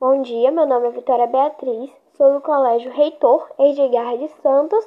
Bom dia, meu nome é Vitória Beatriz, sou do Colégio Reitor Edgar de Santos,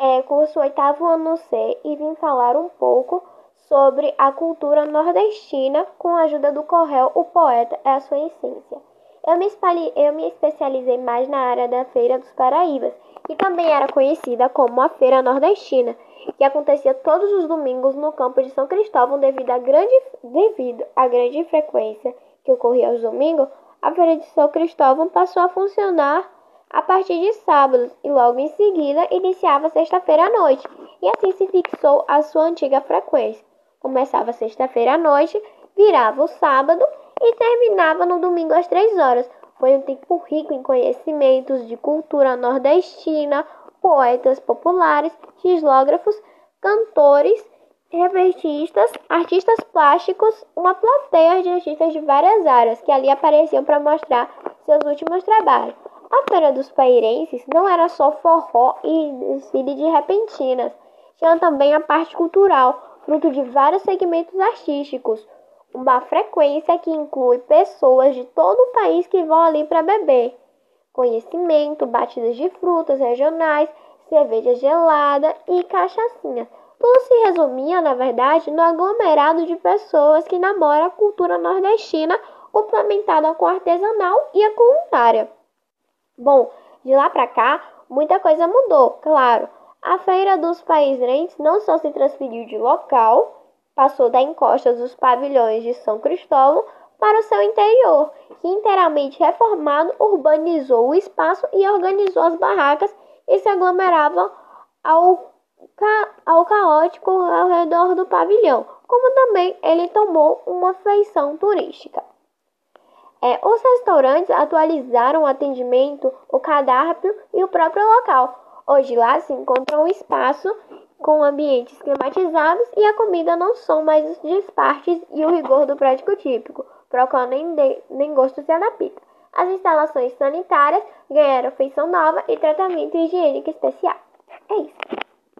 é, curso oitavo ano C e vim falar um pouco sobre a cultura nordestina com a ajuda do Correio O Poeta é a Sua Essência. Eu me, espalhei, eu me especializei mais na área da Feira dos Paraíbas, que também era conhecida como a Feira Nordestina, que acontecia todos os domingos no campo de São Cristóvão devido à grande, devido à grande frequência que ocorria aos domingos a Feira de São Cristóvão passou a funcionar a partir de sábados e logo em seguida iniciava sexta-feira à noite, e assim se fixou a sua antiga frequência. Começava sexta-feira à noite, virava o sábado e terminava no domingo às três horas. Foi um tempo rico em conhecimentos de cultura nordestina, poetas populares, xilógrafos, cantores repentistas, artistas plásticos, uma plateia de artistas de várias áreas que ali apareciam para mostrar seus últimos trabalhos. A Feira dos Pairenses não era só forró e desfile de repentinas, tinha também a parte cultural, fruto de vários segmentos artísticos, uma frequência que inclui pessoas de todo o país que vão ali para beber. Conhecimento, batidas de frutas regionais, cerveja gelada e cachaçinha. Tudo se resumia, na verdade, no aglomerado de pessoas que namoram a cultura nordestina, complementada com a artesanal e a culinária. Bom, de lá para cá, muita coisa mudou, claro. A Feira dos Países não só se transferiu de local, passou da encosta dos pavilhões de São Cristóvão para o seu interior, que inteiramente reformado urbanizou o espaço e organizou as barracas e se aglomeravam ao ao caótico ao redor do pavilhão, como também ele tomou uma feição turística. É, os restaurantes atualizaram o atendimento, o cardápio e o próprio local. Hoje lá se encontra um espaço com ambientes climatizados e a comida não são mais os despartes e o rigor do prático típico, para o qual nem, nem gosto se adapta. As instalações sanitárias ganharam feição nova e tratamento higiênico especial. É isso.